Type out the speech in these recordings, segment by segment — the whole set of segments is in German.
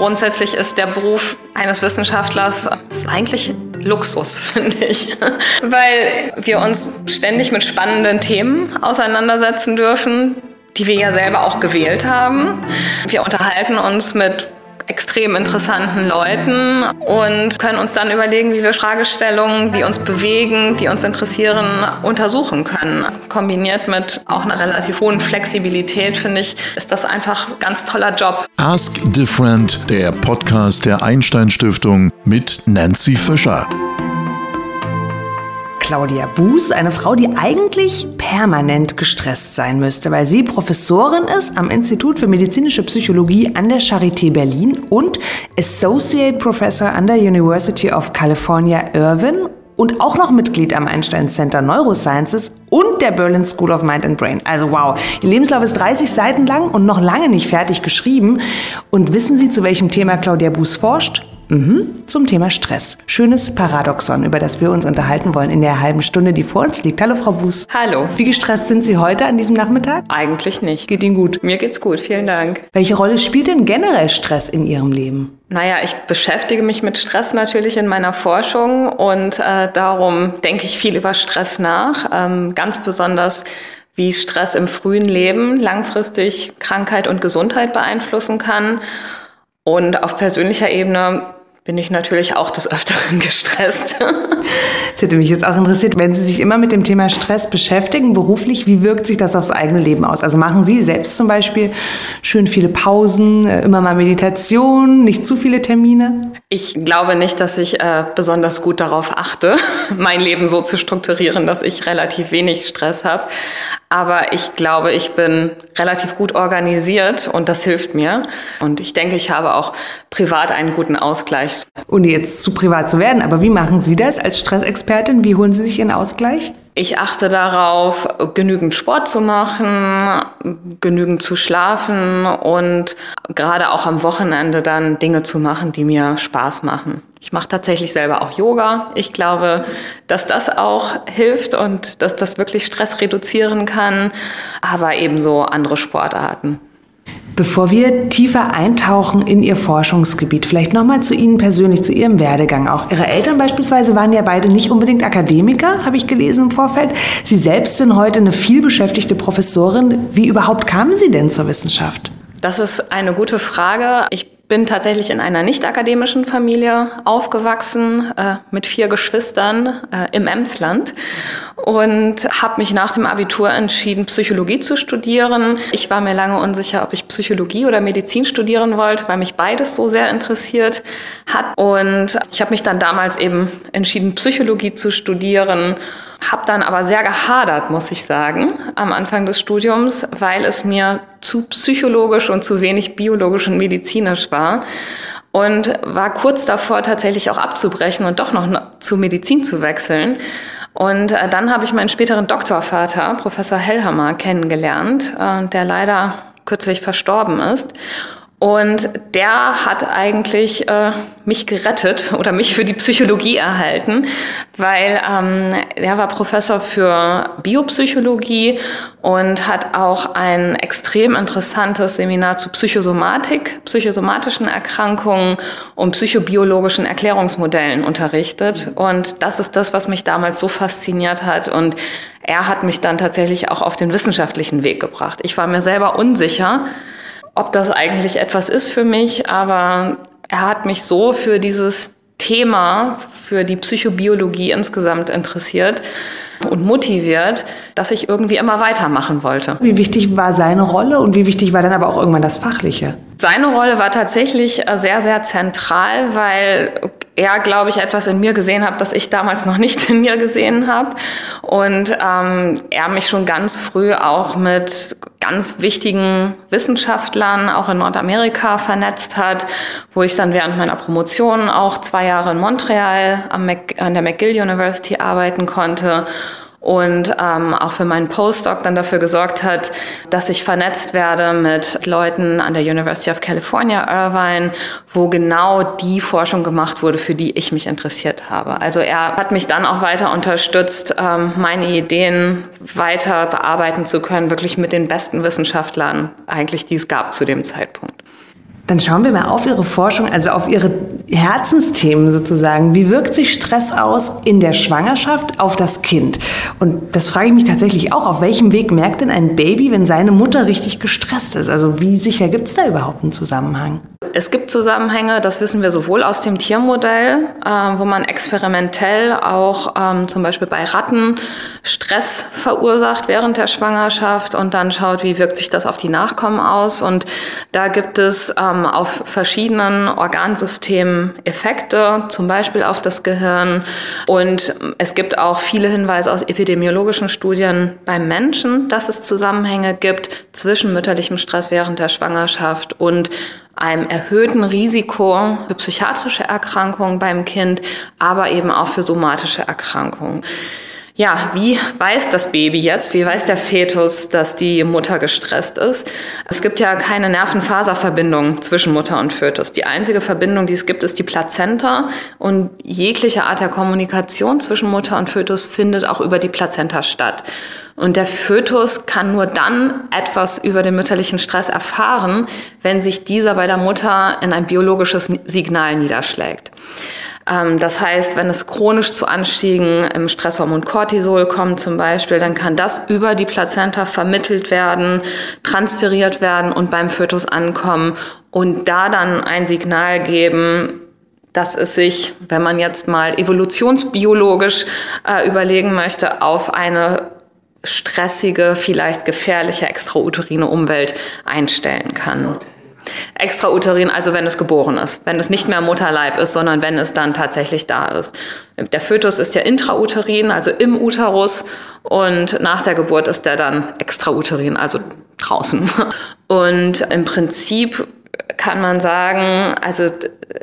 Grundsätzlich ist der Beruf eines Wissenschaftlers eigentlich Luxus, finde ich, weil wir uns ständig mit spannenden Themen auseinandersetzen dürfen, die wir ja selber auch gewählt haben. Wir unterhalten uns mit extrem interessanten Leuten und können uns dann überlegen, wie wir Fragestellungen, die uns bewegen, die uns interessieren, untersuchen können. Kombiniert mit auch einer relativ hohen Flexibilität, finde ich, ist das einfach ein ganz toller Job. Ask Different, der Podcast der Einstein Stiftung mit Nancy Fischer. Claudia Buß, eine Frau, die eigentlich permanent gestresst sein müsste, weil sie Professorin ist am Institut für medizinische Psychologie an der Charité Berlin und Associate Professor an der University of California Irvine und auch noch Mitglied am Einstein Center Neurosciences und der Berlin School of Mind and Brain. Also wow, ihr Lebenslauf ist 30 Seiten lang und noch lange nicht fertig geschrieben. Und wissen Sie, zu welchem Thema Claudia Buß forscht? Mhm, zum Thema Stress. Schönes Paradoxon, über das wir uns unterhalten wollen in der halben Stunde, die vor uns liegt. Hallo, Frau Buß. Hallo. Wie gestresst sind Sie heute an diesem Nachmittag? Eigentlich nicht. Geht Ihnen gut? Mir geht's gut, vielen Dank. Welche Rolle spielt denn generell Stress in Ihrem Leben? Naja, ich beschäftige mich mit Stress natürlich in meiner Forschung und äh, darum denke ich viel über Stress nach. Ähm, ganz besonders wie Stress im frühen Leben langfristig Krankheit und Gesundheit beeinflussen kann. Und auf persönlicher Ebene bin ich natürlich auch des Öfteren gestresst. Das hätte mich jetzt auch interessiert, wenn Sie sich immer mit dem Thema Stress beschäftigen, beruflich, wie wirkt sich das aufs eigene Leben aus? Also machen Sie selbst zum Beispiel schön viele Pausen, äh, immer mal Meditation, nicht zu viele Termine? Ich glaube nicht, dass ich äh, besonders gut darauf achte, mein Leben so zu strukturieren, dass ich relativ wenig Stress habe. Aber ich glaube, ich bin relativ gut organisiert und das hilft mir. Und ich denke, ich habe auch privat einen guten Ausgleich. Ohne jetzt zu privat zu werden, aber wie machen Sie das als Stressexpertin? Wie holen Sie sich Ihren Ausgleich? Ich achte darauf, genügend Sport zu machen, genügend zu schlafen und gerade auch am Wochenende dann Dinge zu machen, die mir Spaß machen. Ich mache tatsächlich selber auch Yoga. Ich glaube, dass das auch hilft und dass das wirklich Stress reduzieren kann, aber ebenso andere Sportarten. Bevor wir tiefer eintauchen in Ihr Forschungsgebiet, vielleicht nochmal zu Ihnen persönlich, zu Ihrem Werdegang auch. Ihre Eltern beispielsweise waren ja beide nicht unbedingt Akademiker, habe ich gelesen im Vorfeld. Sie selbst sind heute eine vielbeschäftigte Professorin. Wie überhaupt kamen Sie denn zur Wissenschaft? Das ist eine gute Frage. Ich bin tatsächlich in einer nicht akademischen Familie aufgewachsen, äh, mit vier Geschwistern äh, im Emsland und habe mich nach dem Abitur entschieden, Psychologie zu studieren. Ich war mir lange unsicher, ob ich Psychologie oder Medizin studieren wollte, weil mich beides so sehr interessiert hat. Und ich habe mich dann damals eben entschieden, Psychologie zu studieren habe dann aber sehr gehadert, muss ich sagen, am Anfang des Studiums, weil es mir zu psychologisch und zu wenig biologisch und medizinisch war. Und war kurz davor, tatsächlich auch abzubrechen und doch noch zu Medizin zu wechseln. Und äh, dann habe ich meinen späteren Doktorvater, Professor Hellhammer, kennengelernt, äh, der leider kürzlich verstorben ist. Und der hat eigentlich äh, mich gerettet oder mich für die Psychologie erhalten, weil ähm, er war Professor für Biopsychologie und hat auch ein extrem interessantes Seminar zu Psychosomatik, psychosomatischen Erkrankungen und psychobiologischen Erklärungsmodellen unterrichtet. Und das ist das, was mich damals so fasziniert hat. Und er hat mich dann tatsächlich auch auf den wissenschaftlichen Weg gebracht. Ich war mir selber unsicher ob das eigentlich etwas ist für mich, aber er hat mich so für dieses Thema, für die Psychobiologie insgesamt interessiert und motiviert, dass ich irgendwie immer weitermachen wollte. Wie wichtig war seine Rolle und wie wichtig war dann aber auch irgendwann das Fachliche? Seine Rolle war tatsächlich sehr, sehr zentral, weil er, glaube ich, etwas in mir gesehen hat, das ich damals noch nicht in mir gesehen habe. Und ähm, er mich schon ganz früh auch mit ganz wichtigen Wissenschaftlern auch in Nordamerika vernetzt hat, wo ich dann während meiner Promotion auch zwei Jahre in Montreal an der McGill University arbeiten konnte und ähm, auch für meinen Postdoc dann dafür gesorgt hat, dass ich vernetzt werde mit Leuten an der University of California, Irvine, wo genau die Forschung gemacht wurde, für die ich mich interessiert habe. Also er hat mich dann auch weiter unterstützt, ähm, meine Ideen weiter bearbeiten zu können, wirklich mit den besten Wissenschaftlern eigentlich, die es gab zu dem Zeitpunkt. Dann schauen wir mal auf Ihre Forschung, also auf Ihre Herzensthemen sozusagen. Wie wirkt sich Stress aus in der Schwangerschaft auf das Kind? Und das frage ich mich tatsächlich auch. Auf welchem Weg merkt denn ein Baby, wenn seine Mutter richtig gestresst ist? Also wie sicher gibt es da überhaupt einen Zusammenhang? Es gibt Zusammenhänge, das wissen wir sowohl aus dem Tiermodell, äh, wo man experimentell auch ähm, zum Beispiel bei Ratten Stress verursacht während der Schwangerschaft und dann schaut, wie wirkt sich das auf die Nachkommen aus. Und da gibt es ähm, auf verschiedenen Organsystemen Effekte, zum Beispiel auf das Gehirn. Und es gibt auch viele Hinweise aus epidemiologischen Studien beim Menschen, dass es Zusammenhänge gibt zwischen mütterlichem Stress während der Schwangerschaft und einem erhöhten Risiko für psychiatrische Erkrankungen beim Kind, aber eben auch für somatische Erkrankungen. Ja, wie weiß das Baby jetzt, wie weiß der Fetus, dass die Mutter gestresst ist? Es gibt ja keine Nervenfaserverbindung zwischen Mutter und Fötus. Die einzige Verbindung, die es gibt, ist die Plazenta und jegliche Art der Kommunikation zwischen Mutter und Fötus findet auch über die Plazenta statt. Und der Fötus kann nur dann etwas über den mütterlichen Stress erfahren, wenn sich dieser bei der Mutter in ein biologisches Signal niederschlägt. Ähm, das heißt, wenn es chronisch zu Anstiegen im Stresshormon Cortisol kommt zum Beispiel, dann kann das über die Plazenta vermittelt werden, transferiert werden und beim Fötus ankommen und da dann ein Signal geben, dass es sich, wenn man jetzt mal evolutionsbiologisch äh, überlegen möchte, auf eine stressige, vielleicht gefährliche extrauterine Umwelt einstellen kann. Extrauterin, also wenn es geboren ist, wenn es nicht mehr Mutterleib ist, sondern wenn es dann tatsächlich da ist. Der Fötus ist ja intrauterin, also im Uterus und nach der Geburt ist der dann extrauterin, also draußen. Und im Prinzip kann man sagen, also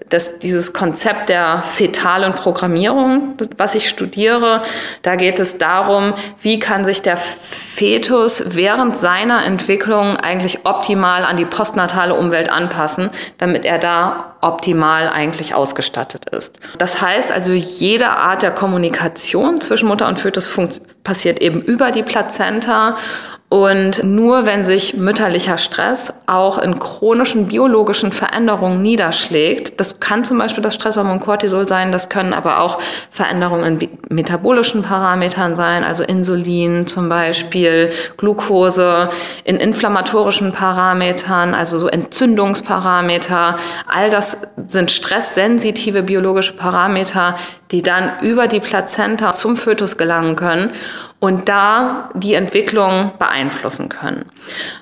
dass dieses Konzept der fetalen Programmierung, was ich studiere, da geht es darum, wie kann sich der Fetus während seiner Entwicklung eigentlich optimal an die postnatale Umwelt anpassen, damit er da optimal eigentlich ausgestattet ist. Das heißt also, jede Art der Kommunikation zwischen Mutter und Fötus passiert eben über die Plazenta und nur wenn sich mütterlicher Stress auch in chronischen biologischen Veränderungen niederschlägt, das kann zum Beispiel das Stresshormon Cortisol sein, das können aber auch Veränderungen in metabolischen Parametern sein, also Insulin zum Beispiel, Glucose, in inflammatorischen Parametern, also so Entzündungsparameter. All das sind stresssensitive biologische Parameter, die dann über die Plazenta zum Fötus gelangen können und da die Entwicklung beeinflussen können.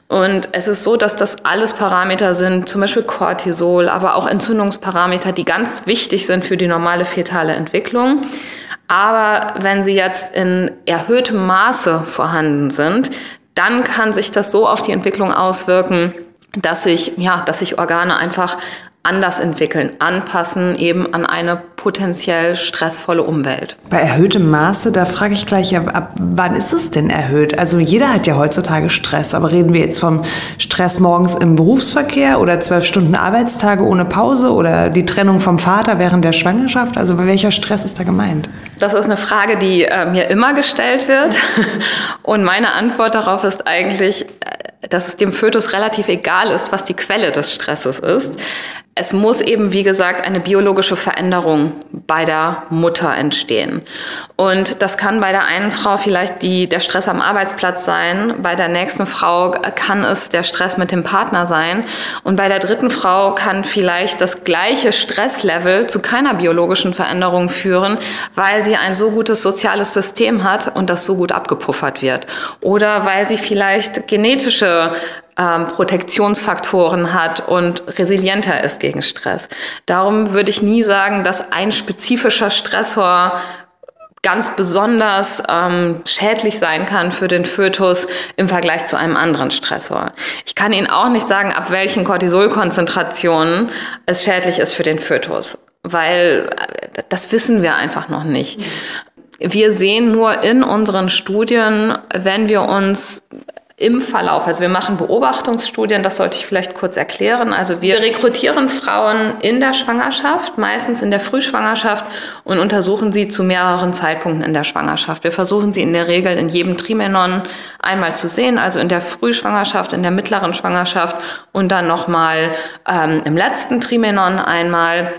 Und es ist so, dass das alles Parameter sind, zum Beispiel Cortisol, aber auch Entzündungsparameter, die ganz wichtig sind für die normale fetale Entwicklung. Aber wenn sie jetzt in erhöhtem Maße vorhanden sind, dann kann sich das so auf die Entwicklung auswirken, dass sich, ja, dass sich Organe einfach anders entwickeln, anpassen eben an eine potenziell stressvolle Umwelt. Bei erhöhtem Maße, da frage ich gleich, ab wann ist es denn erhöht? Also jeder hat ja heutzutage Stress, aber reden wir jetzt vom Stress morgens im Berufsverkehr oder zwölf Stunden Arbeitstage ohne Pause oder die Trennung vom Vater während der Schwangerschaft? Also welcher Stress ist da gemeint? Das ist eine Frage, die äh, mir immer gestellt wird. Und meine Antwort darauf ist eigentlich, äh, dass es dem Fötus relativ egal ist, was die Quelle des Stresses ist. Es muss eben, wie gesagt, eine biologische Veränderung bei der Mutter entstehen. Und das kann bei der einen Frau vielleicht die, der Stress am Arbeitsplatz sein, bei der nächsten Frau kann es der Stress mit dem Partner sein und bei der dritten Frau kann vielleicht das gleiche Stresslevel zu keiner biologischen Veränderung führen, weil sie ein so gutes soziales System hat und das so gut abgepuffert wird. Oder weil sie vielleicht genetische ähm, Protektionsfaktoren hat und resilienter ist gegen Stress. Darum würde ich nie sagen, dass ein spezifischer Stressor ganz besonders ähm, schädlich sein kann für den Fötus im Vergleich zu einem anderen Stressor. Ich kann Ihnen auch nicht sagen, ab welchen Cortisolkonzentrationen es schädlich ist für den Fötus, weil äh, das wissen wir einfach noch nicht. Wir sehen nur in unseren Studien, wenn wir uns im Verlauf. Also wir machen Beobachtungsstudien, das sollte ich vielleicht kurz erklären. Also wir rekrutieren Frauen in der Schwangerschaft, meistens in der Frühschwangerschaft und untersuchen sie zu mehreren Zeitpunkten in der Schwangerschaft. Wir versuchen sie in der Regel in jedem Trimenon einmal zu sehen, also in der Frühschwangerschaft, in der mittleren Schwangerschaft und dann nochmal ähm, im letzten Trimenon einmal.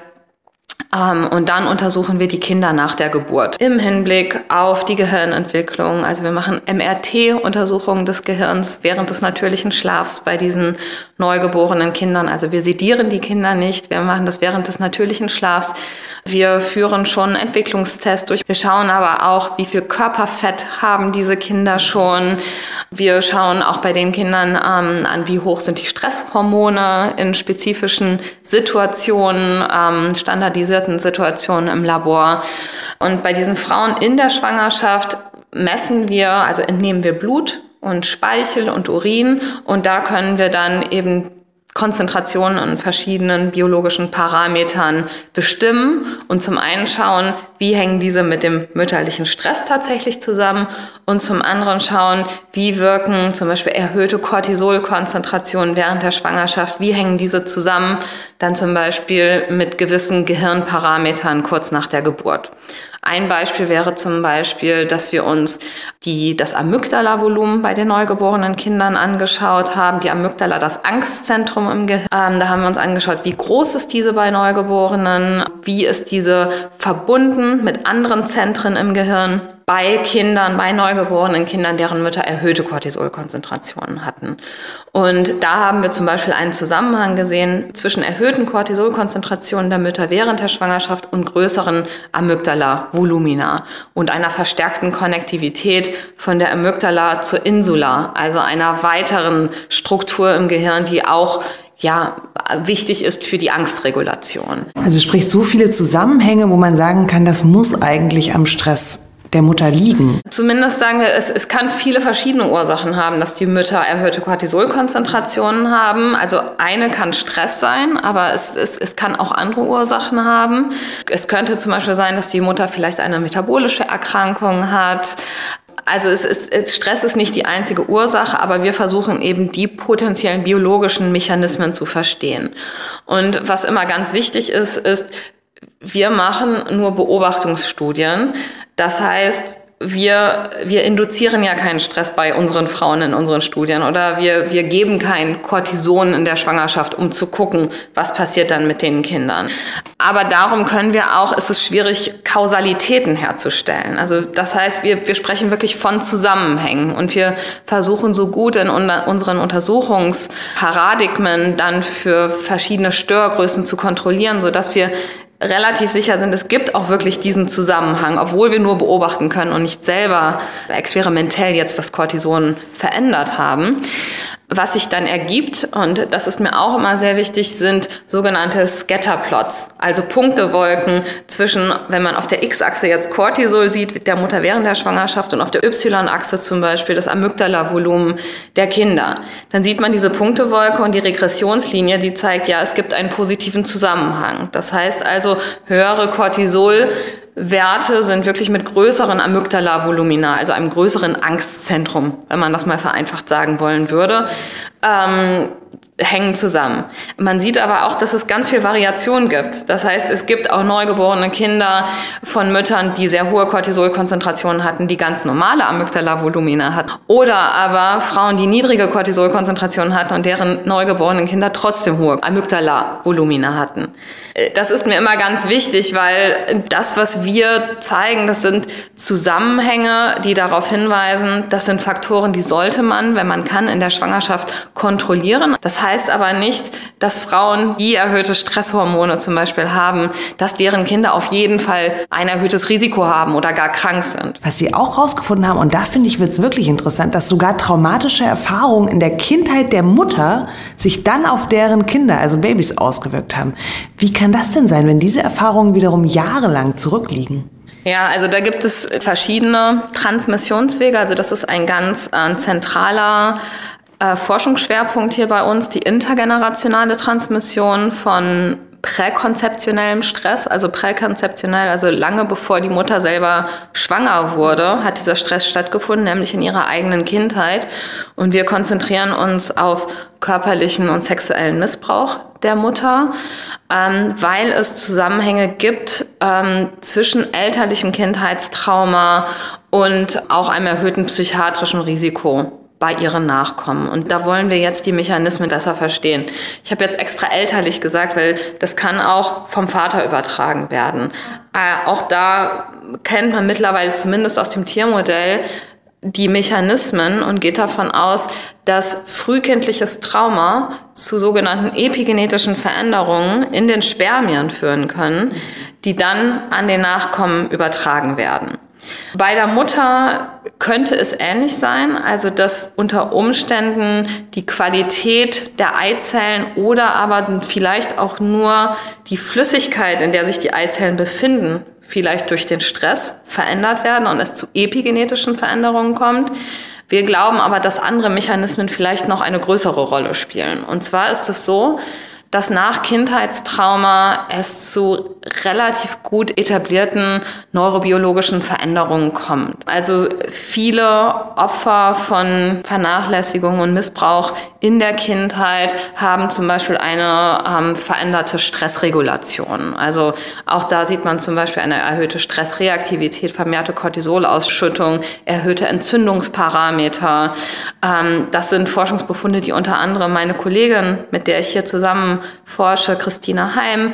Ähm, und dann untersuchen wir die Kinder nach der Geburt im Hinblick auf die Gehirnentwicklung. Also wir machen MRT-Untersuchungen des Gehirns während des natürlichen Schlafs bei diesen neugeborenen Kindern. Also wir sedieren die Kinder nicht, wir machen das während des natürlichen Schlafs. Wir führen schon Entwicklungstests durch. Wir schauen aber auch, wie viel Körperfett haben diese Kinder schon. Wir schauen auch bei den Kindern ähm, an, wie hoch sind die Stresshormone in spezifischen Situationen, ähm, standardisierten Situationen im Labor. Und bei diesen Frauen in der Schwangerschaft messen wir, also entnehmen wir Blut und Speichel und Urin und da können wir dann eben Konzentrationen an verschiedenen biologischen Parametern bestimmen und zum einen schauen, wie hängen diese mit dem mütterlichen Stress tatsächlich zusammen und zum anderen schauen, wie wirken zum Beispiel erhöhte Cortisolkonzentrationen während der Schwangerschaft, wie hängen diese zusammen dann zum Beispiel mit gewissen Gehirnparametern kurz nach der Geburt. Ein Beispiel wäre zum Beispiel, dass wir uns die, das Amygdala-Volumen bei den neugeborenen Kindern angeschaut haben. Die Amygdala, das Angstzentrum im Gehirn. Ähm, da haben wir uns angeschaut, wie groß ist diese bei Neugeborenen, wie ist diese verbunden mit anderen Zentren im Gehirn bei Kindern, bei neugeborenen Kindern, deren Mütter erhöhte Cortisolkonzentrationen hatten. Und da haben wir zum Beispiel einen Zusammenhang gesehen zwischen erhöhten Cortisolkonzentrationen der Mütter während der Schwangerschaft und größeren Amygdala-Volumina und einer verstärkten Konnektivität von der Amygdala zur Insula, also einer weiteren Struktur im Gehirn, die auch ja, wichtig ist für die Angstregulation. Also sprich so viele Zusammenhänge, wo man sagen kann, das muss eigentlich am Stress der Mutter liegen? Zumindest sagen wir, es, es kann viele verschiedene Ursachen haben, dass die Mütter erhöhte Cortisolkonzentrationen haben. Also eine kann Stress sein, aber es, es, es kann auch andere Ursachen haben. Es könnte zum Beispiel sein, dass die Mutter vielleicht eine metabolische Erkrankung hat. Also es ist, Stress ist nicht die einzige Ursache, aber wir versuchen eben die potenziellen biologischen Mechanismen zu verstehen. Und was immer ganz wichtig ist, ist, wir machen nur Beobachtungsstudien. Das heißt, wir, wir induzieren ja keinen Stress bei unseren Frauen in unseren Studien oder wir, wir geben kein Cortison in der Schwangerschaft, um zu gucken, was passiert dann mit den Kindern. Aber darum können wir auch, ist es schwierig, Kausalitäten herzustellen. Also das heißt, wir, wir sprechen wirklich von Zusammenhängen und wir versuchen so gut in unseren Untersuchungsparadigmen dann für verschiedene Störgrößen zu kontrollieren, sodass wir relativ sicher sind, es gibt auch wirklich diesen Zusammenhang, obwohl wir nur beobachten können und nicht selber experimentell jetzt das Cortison verändert haben. Was sich dann ergibt, und das ist mir auch immer sehr wichtig, sind sogenannte Scatterplots, also Punktewolken zwischen, wenn man auf der X-Achse jetzt Cortisol sieht, der Mutter während der Schwangerschaft und auf der Y-Achse zum Beispiel das Amygdala-Volumen der Kinder. Dann sieht man diese Punktewolke und die Regressionslinie, die zeigt, ja, es gibt einen positiven Zusammenhang. Das heißt also, höhere Cortisol Werte sind wirklich mit größeren Amygdala-Volumina, also einem größeren Angstzentrum, wenn man das mal vereinfacht sagen wollen würde. Ähm, hängen zusammen. Man sieht aber auch, dass es ganz viel Variation gibt. Das heißt, es gibt auch neugeborene Kinder von Müttern, die sehr hohe Cortisolkonzentrationen hatten, die ganz normale Amygdala-Volumina hatten. Oder aber Frauen, die niedrige Cortisolkonzentrationen hatten und deren neugeborenen Kinder trotzdem hohe Amygdala-Volumina hatten. Das ist mir immer ganz wichtig, weil das, was wir zeigen, das sind Zusammenhänge, die darauf hinweisen, das sind Faktoren, die sollte man, wenn man kann, in der Schwangerschaft kontrollieren. Das heißt aber nicht, dass Frauen, die erhöhte Stresshormone zum Beispiel haben, dass deren Kinder auf jeden Fall ein erhöhtes Risiko haben oder gar krank sind. Was Sie auch herausgefunden haben, und da finde ich, wird es wirklich interessant, dass sogar traumatische Erfahrungen in der Kindheit der Mutter sich dann auf deren Kinder, also Babys, ausgewirkt haben. Wie kann das denn sein, wenn diese Erfahrungen wiederum jahrelang zurückliegen? Ja, also da gibt es verschiedene Transmissionswege. Also das ist ein ganz äh, zentraler äh, Forschungsschwerpunkt hier bei uns, die intergenerationale Transmission von präkonzeptionellem Stress, also präkonzeptionell, also lange bevor die Mutter selber schwanger wurde, hat dieser Stress stattgefunden, nämlich in ihrer eigenen Kindheit. Und wir konzentrieren uns auf körperlichen und sexuellen Missbrauch der Mutter, ähm, weil es Zusammenhänge gibt ähm, zwischen elterlichem Kindheitstrauma und auch einem erhöhten psychiatrischen Risiko bei ihren Nachkommen. Und da wollen wir jetzt die Mechanismen besser verstehen. Ich habe jetzt extra elterlich gesagt, weil das kann auch vom Vater übertragen werden. Äh, auch da kennt man mittlerweile zumindest aus dem Tiermodell die Mechanismen und geht davon aus, dass frühkindliches Trauma zu sogenannten epigenetischen Veränderungen in den Spermien führen können, die dann an den Nachkommen übertragen werden. Bei der Mutter könnte es ähnlich sein, also dass unter Umständen die Qualität der Eizellen oder aber vielleicht auch nur die Flüssigkeit, in der sich die Eizellen befinden, vielleicht durch den Stress verändert werden und es zu epigenetischen Veränderungen kommt. Wir glauben aber, dass andere Mechanismen vielleicht noch eine größere Rolle spielen. Und zwar ist es so, dass nach Kindheitstrauma es zu relativ gut etablierten neurobiologischen Veränderungen kommt. Also viele Opfer von Vernachlässigung und Missbrauch in der Kindheit haben zum Beispiel eine ähm, veränderte Stressregulation. Also auch da sieht man zum Beispiel eine erhöhte Stressreaktivität, vermehrte Cortisolausschüttung, erhöhte Entzündungsparameter. Ähm, das sind Forschungsbefunde, die unter anderem meine Kollegin, mit der ich hier zusammen forsche, Christina Heim,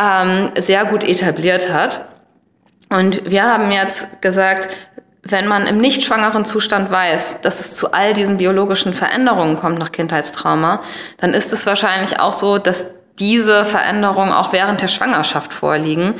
ähm, sehr gut etabliert hat. Und wir haben jetzt gesagt, wenn man im nicht schwangeren Zustand weiß, dass es zu all diesen biologischen Veränderungen kommt nach Kindheitstrauma, dann ist es wahrscheinlich auch so, dass diese Veränderungen auch während der Schwangerschaft vorliegen.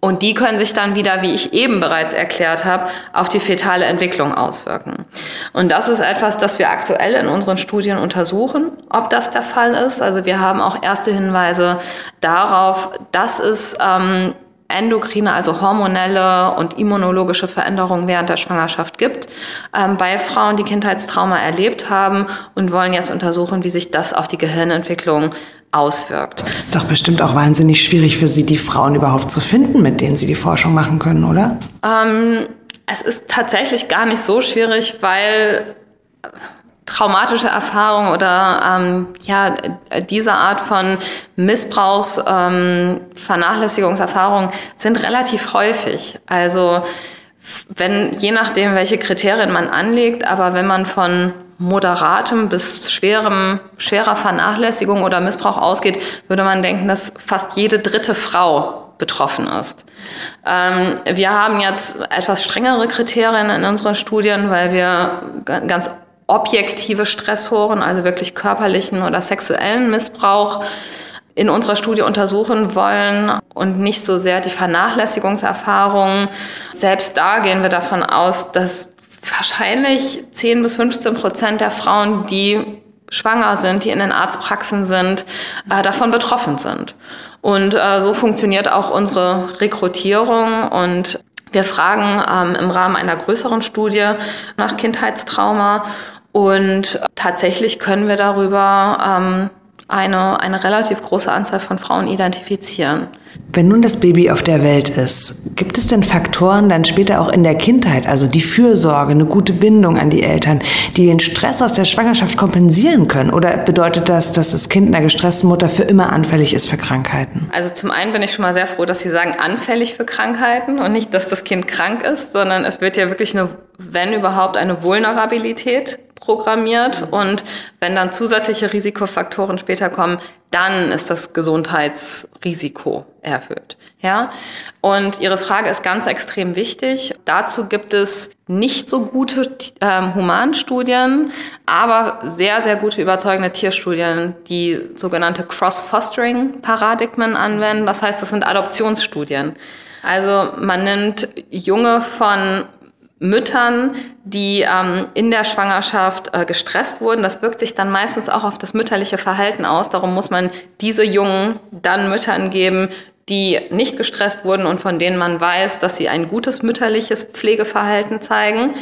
Und die können sich dann wieder, wie ich eben bereits erklärt habe, auf die fetale Entwicklung auswirken. Und das ist etwas, das wir aktuell in unseren Studien untersuchen, ob das der Fall ist. Also wir haben auch erste Hinweise darauf, dass es ähm, endokrine, also hormonelle und immunologische Veränderungen während der Schwangerschaft gibt, ähm, bei Frauen, die Kindheitstrauma erlebt haben und wollen jetzt untersuchen, wie sich das auf die Gehirnentwicklung auswirkt. Das ist doch bestimmt auch wahnsinnig schwierig für Sie, die Frauen überhaupt zu finden, mit denen Sie die Forschung machen können, oder? Ähm, es ist tatsächlich gar nicht so schwierig, weil traumatische Erfahrungen oder ähm, ja diese Art von Missbrauchs, ähm, Vernachlässigungserfahrungen sind relativ häufig. Also wenn je nachdem, welche Kriterien man anlegt, aber wenn man von moderatem bis schwerem, schwerer Vernachlässigung oder Missbrauch ausgeht, würde man denken, dass fast jede dritte Frau betroffen ist. Ähm, wir haben jetzt etwas strengere Kriterien in unseren Studien, weil wir ganz objektive Stressoren, also wirklich körperlichen oder sexuellen Missbrauch in unserer Studie untersuchen wollen und nicht so sehr die Vernachlässigungserfahrungen. Selbst da gehen wir davon aus, dass wahrscheinlich 10 bis 15 Prozent der Frauen, die schwanger sind, die in den Arztpraxen sind, äh, davon betroffen sind. Und äh, so funktioniert auch unsere Rekrutierung und wir fragen ähm, im Rahmen einer größeren Studie nach Kindheitstrauma und tatsächlich können wir darüber ähm, eine, eine relativ große Anzahl von Frauen identifizieren. Wenn nun das Baby auf der Welt ist, gibt es denn Faktoren dann später auch in der Kindheit, also die Fürsorge, eine gute Bindung an die Eltern, die den Stress aus der Schwangerschaft kompensieren können? Oder bedeutet das, dass das Kind einer gestressten Mutter für immer anfällig ist für Krankheiten? Also zum einen bin ich schon mal sehr froh, dass Sie sagen anfällig für Krankheiten und nicht, dass das Kind krank ist, sondern es wird ja wirklich eine, wenn überhaupt, eine Vulnerabilität programmiert und wenn dann zusätzliche Risikofaktoren später kommen, dann ist das Gesundheitsrisiko erhöht. Ja? Und Ihre Frage ist ganz extrem wichtig. Dazu gibt es nicht so gute ähm, Humanstudien, aber sehr, sehr gute überzeugende Tierstudien, die sogenannte Cross-Fostering-Paradigmen anwenden. Was heißt, das sind Adoptionsstudien. Also man nimmt Junge von Müttern, die ähm, in der Schwangerschaft äh, gestresst wurden. Das wirkt sich dann meistens auch auf das mütterliche Verhalten aus. Darum muss man diese Jungen dann Müttern geben, die nicht gestresst wurden und von denen man weiß, dass sie ein gutes mütterliches Pflegeverhalten zeigen.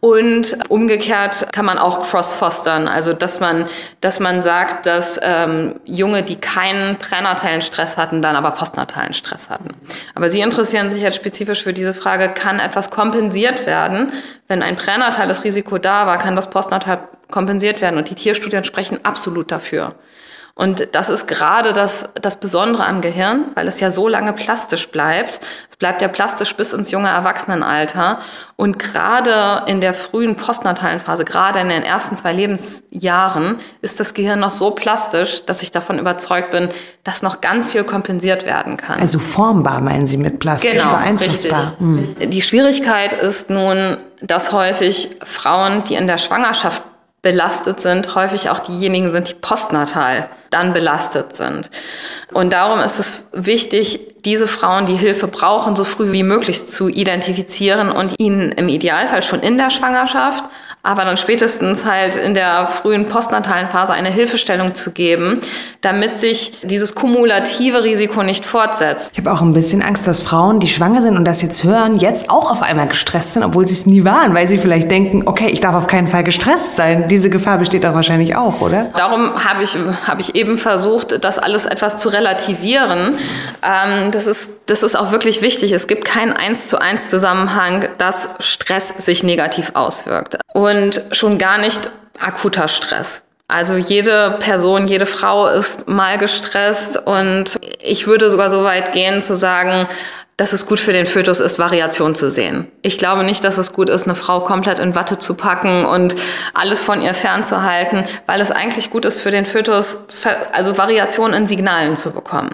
Und umgekehrt kann man auch cross-fostern, also dass man, dass man sagt, dass ähm, Junge, die keinen pränatalen Stress hatten, dann aber postnatalen Stress hatten. Aber Sie interessieren sich jetzt spezifisch für diese Frage, kann etwas kompensiert werden? Wenn ein pränatales Risiko da war, kann das postnatal kompensiert werden. Und die Tierstudien sprechen absolut dafür. Und das ist gerade das, das Besondere am Gehirn, weil es ja so lange plastisch bleibt. Es bleibt ja plastisch bis ins junge Erwachsenenalter. Und gerade in der frühen postnatalen Phase, gerade in den ersten zwei Lebensjahren, ist das Gehirn noch so plastisch, dass ich davon überzeugt bin, dass noch ganz viel kompensiert werden kann. Also formbar meinen Sie mit plastisch genau, beeinflussbar. Hm. Die Schwierigkeit ist nun, dass häufig Frauen, die in der Schwangerschaft belastet sind, häufig auch diejenigen sind, die postnatal dann belastet sind. Und darum ist es wichtig, diese Frauen, die Hilfe brauchen, so früh wie möglich zu identifizieren und ihnen im Idealfall schon in der Schwangerschaft, aber dann spätestens halt in der frühen postnatalen Phase eine Hilfestellung zu geben, damit sich dieses kumulative Risiko nicht fortsetzt. Ich habe auch ein bisschen Angst, dass Frauen, die schwanger sind und das jetzt hören, jetzt auch auf einmal gestresst sind, obwohl sie es nie waren, weil sie vielleicht denken, okay, ich darf auf keinen Fall gestresst sein. Diese Gefahr besteht doch wahrscheinlich auch, oder? Darum habe ich, hab ich eben versucht, das alles etwas zu relativieren. Ähm, das, ist, das ist auch wirklich wichtig. Es gibt keinen eins zu eins Zusammenhang, dass Stress sich negativ auswirkt. Und schon gar nicht akuter Stress. Also jede Person, jede Frau ist mal gestresst und ich würde sogar so weit gehen zu sagen, dass es gut für den Fötus ist, Variation zu sehen. Ich glaube nicht, dass es gut ist, eine Frau komplett in Watte zu packen und alles von ihr fernzuhalten, weil es eigentlich gut ist für den Fötus, also Variation in Signalen zu bekommen.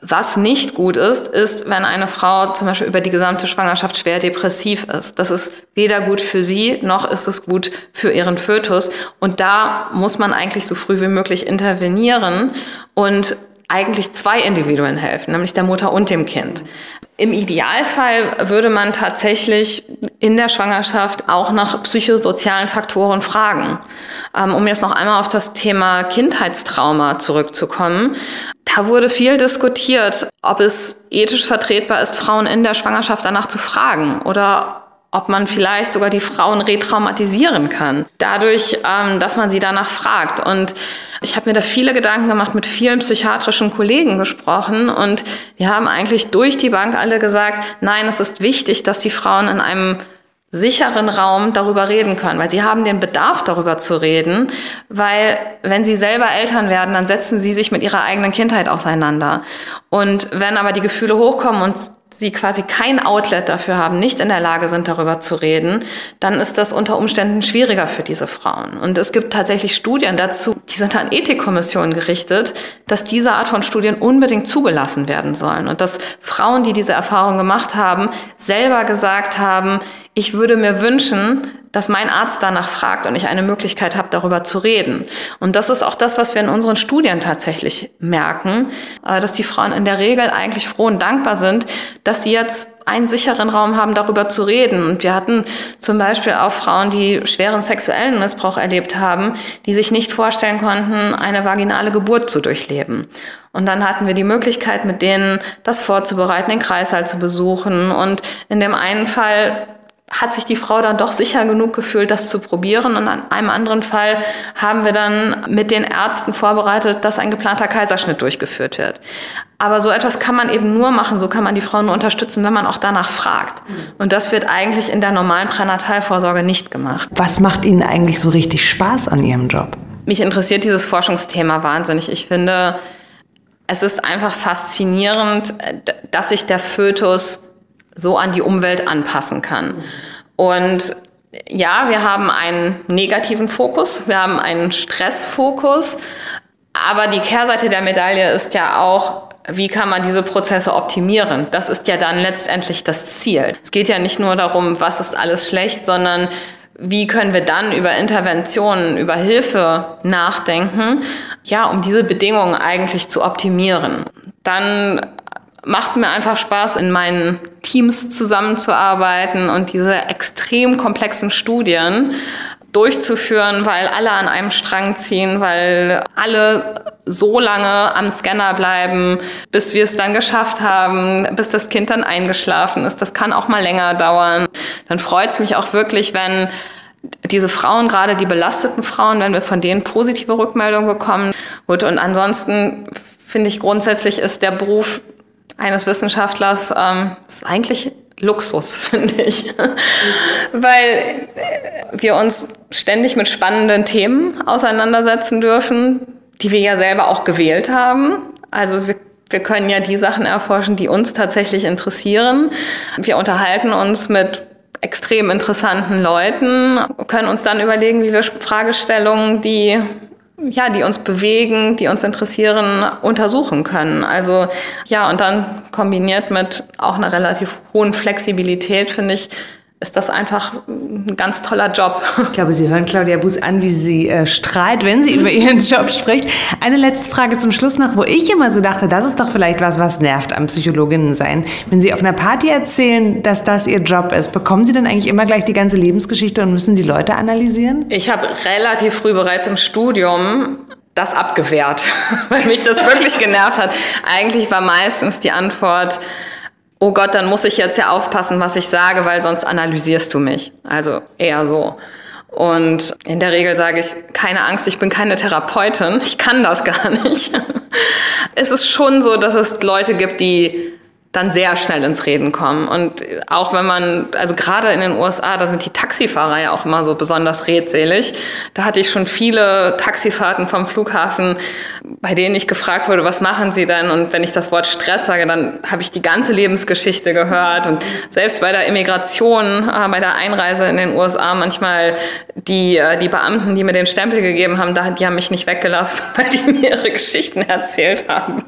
Was nicht gut ist, ist, wenn eine Frau zum Beispiel über die gesamte Schwangerschaft schwer depressiv ist. Das ist weder gut für sie, noch ist es gut für ihren Fötus. Und da muss man eigentlich so früh wie möglich intervenieren und eigentlich zwei Individuen helfen, nämlich der Mutter und dem Kind. Im Idealfall würde man tatsächlich in der Schwangerschaft auch nach psychosozialen Faktoren fragen. Ähm, um jetzt noch einmal auf das Thema Kindheitstrauma zurückzukommen. Da wurde viel diskutiert, ob es ethisch vertretbar ist, Frauen in der Schwangerschaft danach zu fragen oder ob man vielleicht sogar die Frauen retraumatisieren kann, dadurch, ähm, dass man sie danach fragt. Und ich habe mir da viele Gedanken gemacht, mit vielen psychiatrischen Kollegen gesprochen und die haben eigentlich durch die Bank alle gesagt, nein, es ist wichtig, dass die Frauen in einem sicheren Raum darüber reden können, weil sie haben den Bedarf darüber zu reden, weil wenn sie selber Eltern werden, dann setzen sie sich mit ihrer eigenen Kindheit auseinander. Und wenn aber die Gefühle hochkommen und sie quasi kein Outlet dafür haben, nicht in der Lage sind, darüber zu reden, dann ist das unter Umständen schwieriger für diese Frauen. Und es gibt tatsächlich Studien dazu, die sind an Ethikkommissionen gerichtet, dass diese Art von Studien unbedingt zugelassen werden sollen. Und dass Frauen, die diese Erfahrung gemacht haben, selber gesagt haben, ich würde mir wünschen, dass mein Arzt danach fragt und ich eine Möglichkeit habe, darüber zu reden. Und das ist auch das, was wir in unseren Studien tatsächlich merken, äh, dass die Frauen in der Regel eigentlich froh und dankbar sind, dass sie jetzt einen sicheren Raum haben, darüber zu reden. Und wir hatten zum Beispiel auch Frauen, die schweren sexuellen Missbrauch erlebt haben, die sich nicht vorstellen konnten, eine vaginale Geburt zu durchleben. Und dann hatten wir die Möglichkeit, mit denen das vorzubereiten, den Kreißsaal zu besuchen. Und in dem einen Fall hat sich die Frau dann doch sicher genug gefühlt, das zu probieren. Und an einem anderen Fall haben wir dann mit den Ärzten vorbereitet, dass ein geplanter Kaiserschnitt durchgeführt wird. Aber so etwas kann man eben nur machen, so kann man die Frau nur unterstützen, wenn man auch danach fragt. Und das wird eigentlich in der normalen Pränatalvorsorge nicht gemacht. Was macht Ihnen eigentlich so richtig Spaß an Ihrem Job? Mich interessiert dieses Forschungsthema wahnsinnig. Ich finde, es ist einfach faszinierend, dass sich der Fötus so an die Umwelt anpassen kann. Und ja, wir haben einen negativen Fokus, wir haben einen Stressfokus, aber die Kehrseite der Medaille ist ja auch, wie kann man diese Prozesse optimieren? Das ist ja dann letztendlich das Ziel. Es geht ja nicht nur darum, was ist alles schlecht, sondern wie können wir dann über Interventionen, über Hilfe nachdenken, ja, um diese Bedingungen eigentlich zu optimieren. Dann macht es mir einfach Spaß, in meinen Teams zusammenzuarbeiten und diese extrem komplexen Studien durchzuführen, weil alle an einem Strang ziehen, weil alle so lange am Scanner bleiben, bis wir es dann geschafft haben, bis das Kind dann eingeschlafen ist. Das kann auch mal länger dauern. Dann freut es mich auch wirklich, wenn diese Frauen, gerade die belasteten Frauen, wenn wir von denen positive Rückmeldungen bekommen. Gut, und ansonsten finde ich grundsätzlich ist der Beruf eines Wissenschaftlers ähm, ist eigentlich Luxus, finde ich. Weil wir uns ständig mit spannenden Themen auseinandersetzen dürfen, die wir ja selber auch gewählt haben. Also wir, wir können ja die Sachen erforschen, die uns tatsächlich interessieren. Wir unterhalten uns mit extrem interessanten Leuten, können uns dann überlegen, wie wir Fragestellungen, die ja, die uns bewegen, die uns interessieren, untersuchen können. Also ja, und dann kombiniert mit auch einer relativ hohen Flexibilität, finde ich, ist das einfach ein ganz toller Job. Ich glaube, Sie hören Claudia Bus an, wie sie äh, strahlt, wenn sie über ihren Job spricht. Eine letzte Frage zum Schluss noch, wo ich immer so dachte, das ist doch vielleicht was, was nervt am Psychologinnen sein. Wenn Sie auf einer Party erzählen, dass das Ihr Job ist, bekommen Sie dann eigentlich immer gleich die ganze Lebensgeschichte und müssen die Leute analysieren? Ich habe relativ früh bereits im Studium das abgewehrt, weil mich das wirklich genervt hat. Eigentlich war meistens die Antwort, oh Gott, dann muss ich jetzt ja aufpassen, was ich sage, weil sonst analysierst du mich. Also eher so. Und in der Regel sage ich, keine Angst, ich bin keine Therapeutin, ich kann das gar nicht. es ist schon so, dass es Leute gibt, die dann sehr schnell ins Reden kommen. Und auch wenn man, also gerade in den USA, da sind die Taxifahrer ja auch immer so besonders redselig. Da hatte ich schon viele Taxifahrten vom Flughafen, bei denen ich gefragt wurde, was machen Sie denn? Und wenn ich das Wort Stress sage, dann habe ich die ganze Lebensgeschichte gehört. Und selbst bei der Immigration, äh, bei der Einreise in den USA, manchmal die, äh, die Beamten, die mir den Stempel gegeben haben, die haben mich nicht weggelassen, weil die mir ihre Geschichten erzählt haben.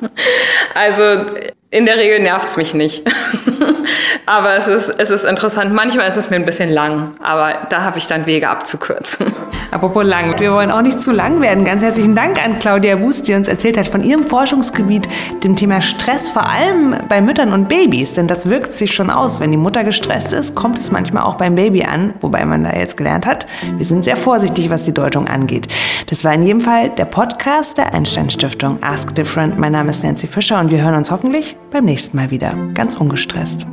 Also in der Regel nervt es mich nicht. aber es ist, es ist interessant. Manchmal ist es mir ein bisschen lang, aber da habe ich dann Wege abzukürzen. Apropos lang, wir wollen auch nicht zu lang werden. Ganz herzlichen Dank an Claudia Bus, die uns erzählt hat von ihrem Forschungsgebiet, dem Thema Stress, vor allem bei Müttern und Babys. Denn das wirkt sich schon aus. Wenn die Mutter gestresst ist, kommt es manchmal auch beim Baby an. Wobei man da jetzt gelernt hat, wir sind sehr vorsichtig, was die Deutung angeht. Das war in jedem Fall der Podcast der Einstein Stiftung Ask Different. Mein Name ist Nancy Fischer und wir hören uns hoffentlich beim nächsten Mal wieder. Ganz ungestresst.